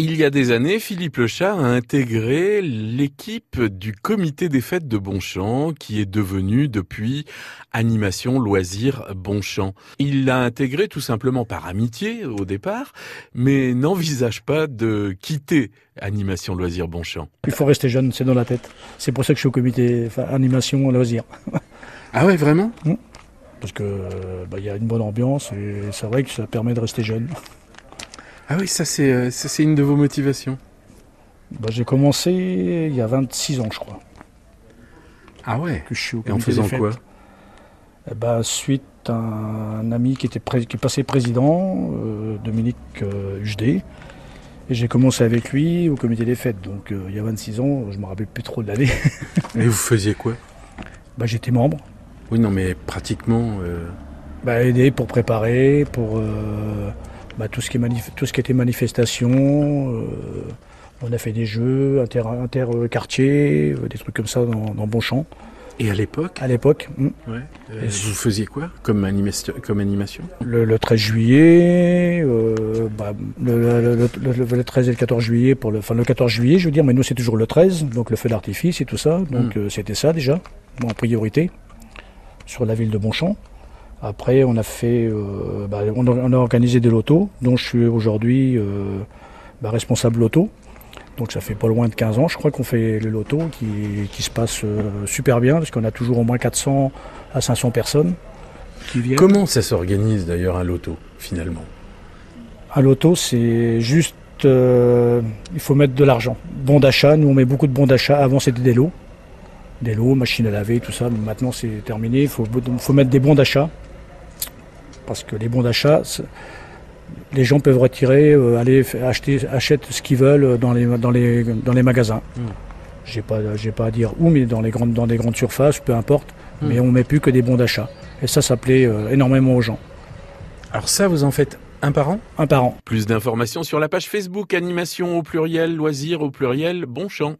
Il y a des années, Philippe Lechat a intégré l'équipe du comité des fêtes de Bonchamp, qui est devenu depuis Animation Loisirs Bonchamp. Il l'a intégré tout simplement par amitié au départ, mais n'envisage pas de quitter Animation Loisirs Bonchamp. Il faut rester jeune, c'est dans la tête. C'est pour ça que je suis au comité enfin, Animation Loisirs. ah ouais, vraiment? Parce que bah, il y a une bonne ambiance et c'est vrai que ça permet de rester jeune. Ah oui, ça c'est euh, ça, c'est une de vos motivations. Bah, j'ai commencé il y a 26 ans, je crois. Ah ouais Que je suis au Et en faisant quoi Eh ben, Suite à un ami qui, était pré- qui est passé président, euh, Dominique euh, Hugedé. Et j'ai commencé avec lui au comité des fêtes. Donc euh, il y a 26 ans, je me rappelle plus trop de l'année. Et vous faisiez quoi? Bah, J'étais membre. Oui, non, mais pratiquement. euh, Bah, aider pour préparer, pour euh, bah, tout, ce qui est manif- tout ce qui était manifestation. euh, on a fait des jeux inter- inter-quartiers, euh, des trucs comme ça dans, dans Bonchamp Et à l'époque, à l'époque. hmm. ouais, euh, vous faisiez quoi comme, animation comme animation? Le, le 13 juillet, euh, bah, le, le- le- le- le 13 et le 14 juillet, pour le, enfin le 14 juillet, je veux dire, mais nous c'est toujours le 13, donc le feu d'artifice et tout ça, donc euh, c'était ça déjà, en priorité, sur la ville de Bonchamp. Après, on a fait, euh, bah, on, a, on a organisé des lotos, dont je suis aujourd'hui euh, bah, responsable loto. Donc ça fait pas loin de 15 ans, je crois qu'on fait le loto qui, qui se passe euh, super bien, parce qu'on a toujours au moins 400 à 500 personnes qui viennent. Comment ça s'organise d'ailleurs un loto finalement? Un loto, c'est juste. il faut mettre de l'argent. Bon d'achat, nous on met beaucoup de bons d'achat. Avant c'était des lots. Des lots, machines à laver, tout ça. Maintenant c'est terminé. Il faut, faut mettre des bons d'achat. Parce que les bons d'achat, les gens peuvent retirer, euh, aller acheter achètent ce qu'ils veulent dans les, dans les, dans les magasins. Mm. J'ai pas, j'ai pas à dire où, mais dans les grandes, dans des grandes surfaces, peu importe. Mm. Mais on met plus que des bons d'achat. Et ça, ça plaît euh, énormément aux gens. Alors ça, vous en faites un par an? Un par an. Plus d'informations sur la page Facebook Animation au pluriel, loisirs au pluriel, Bonchamp.